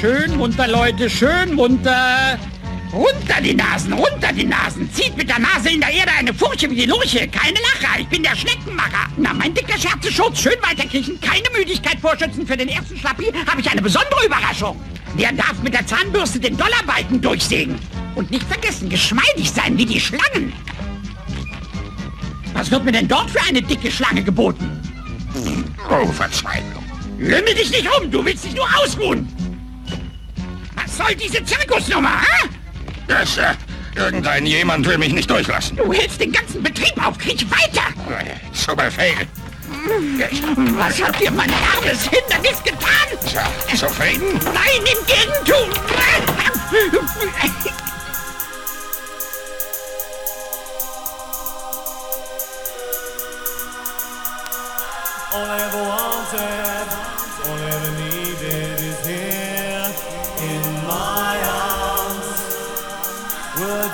Schön munter, Leute, schön munter. Runter die Nasen, runter die Nasen. Zieht mit der Nase in der Erde eine Furche wie die Lurche. Keine Lacher, ich bin der Schneckenmacher. Na, mein dicker Scherzeschutz, schön weiterkriechen. Keine Müdigkeit vorschützen. Für den ersten Schlappi habe ich eine besondere Überraschung. Der darf mit der Zahnbürste den Dollarbalken durchsägen. Und nicht vergessen, geschmeidig sein wie die Schlangen. Was wird mir denn dort für eine dicke Schlange geboten? Oh, Verzweiflung. Lümmel dich nicht um, du willst dich nur ausruhen. Was soll diese Zirkusnummer, hä? Das, äh, irgendein jemand will mich nicht durchlassen. Du hältst den ganzen Betrieb auf, krieg weiter. Zu Befehl. Was hat dir mein armes Hindernis getan? Tja, zufrieden? Nein, im Gegentum. All I ever wanted,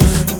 broken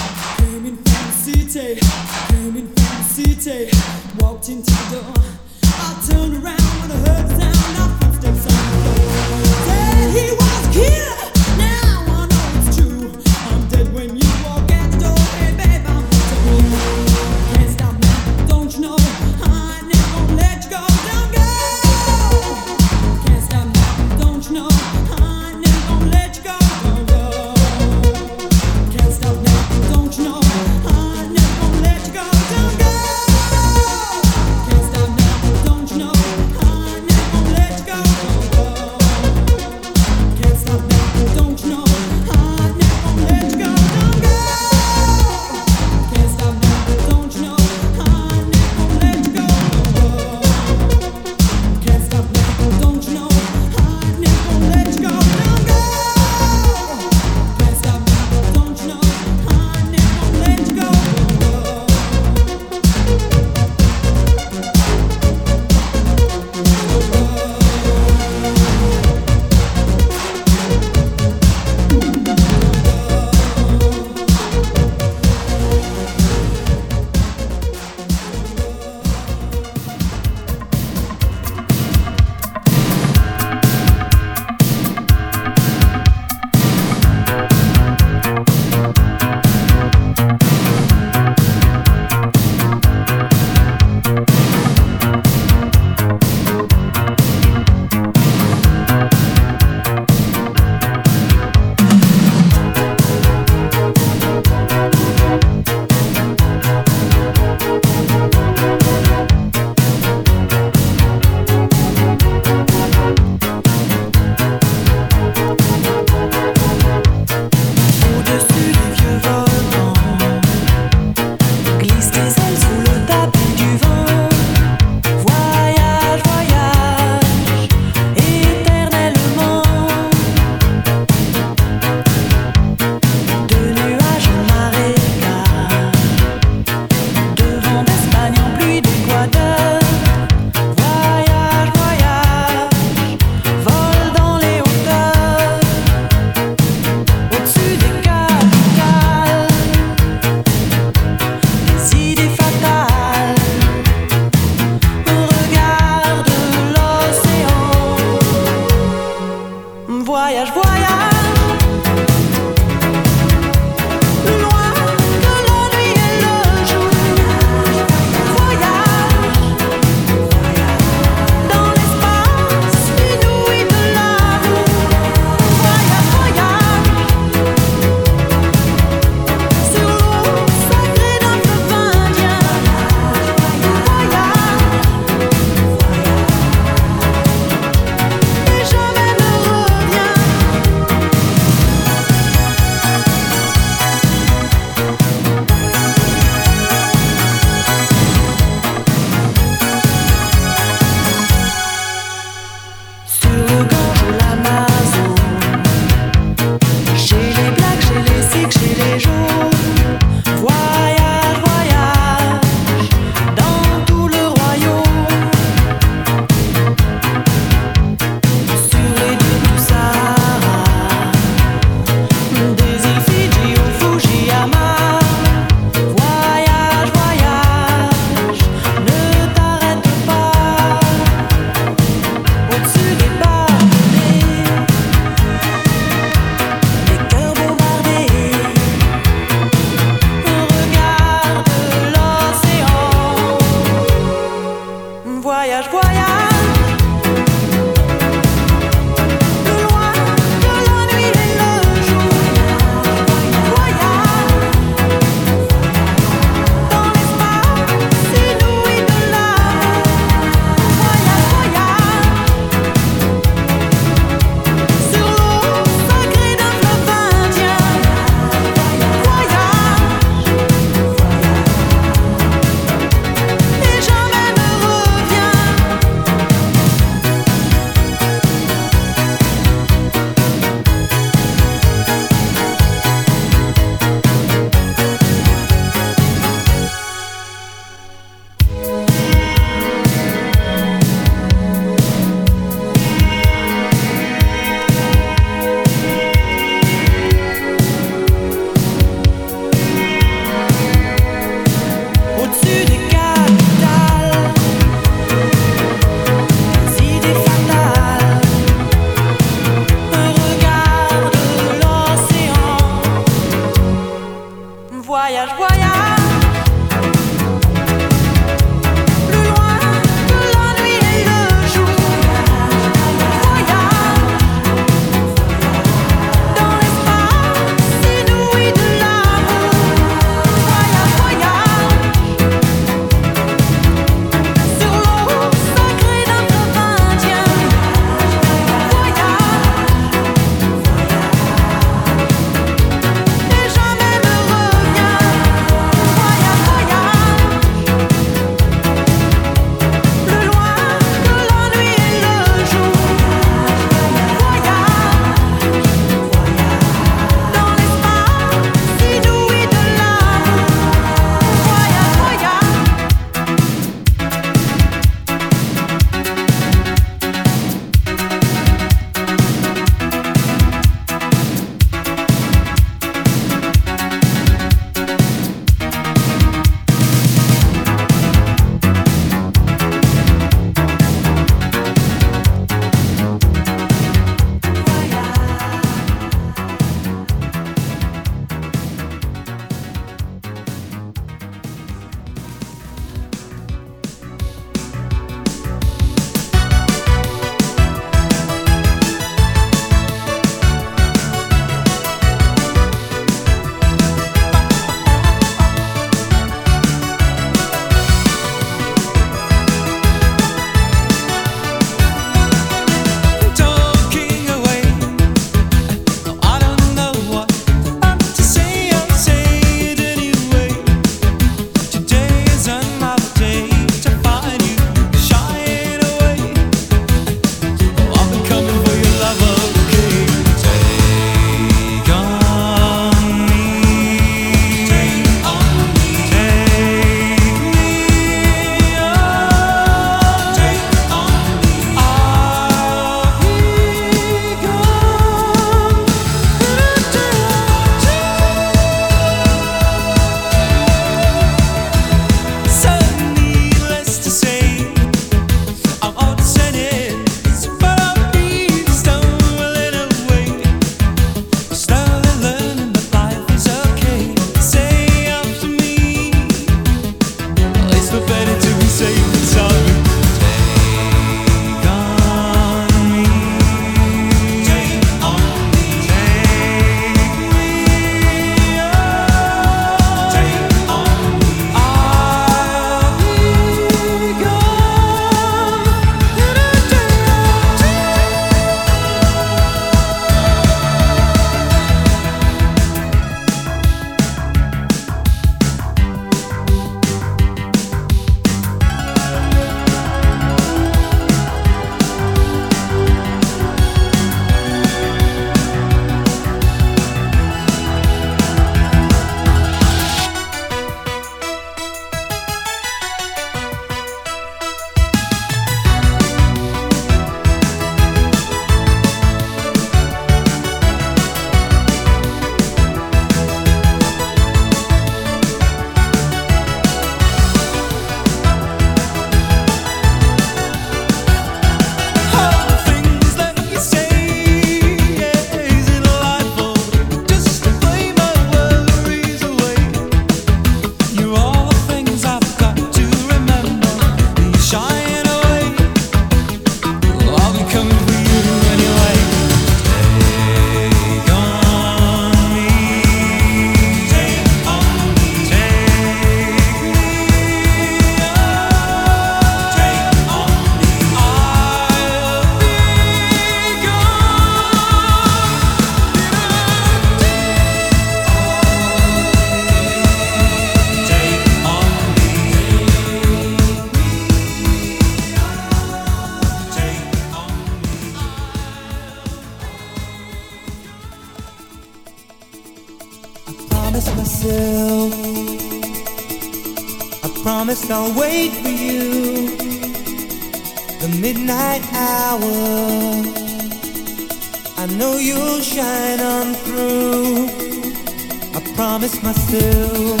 still.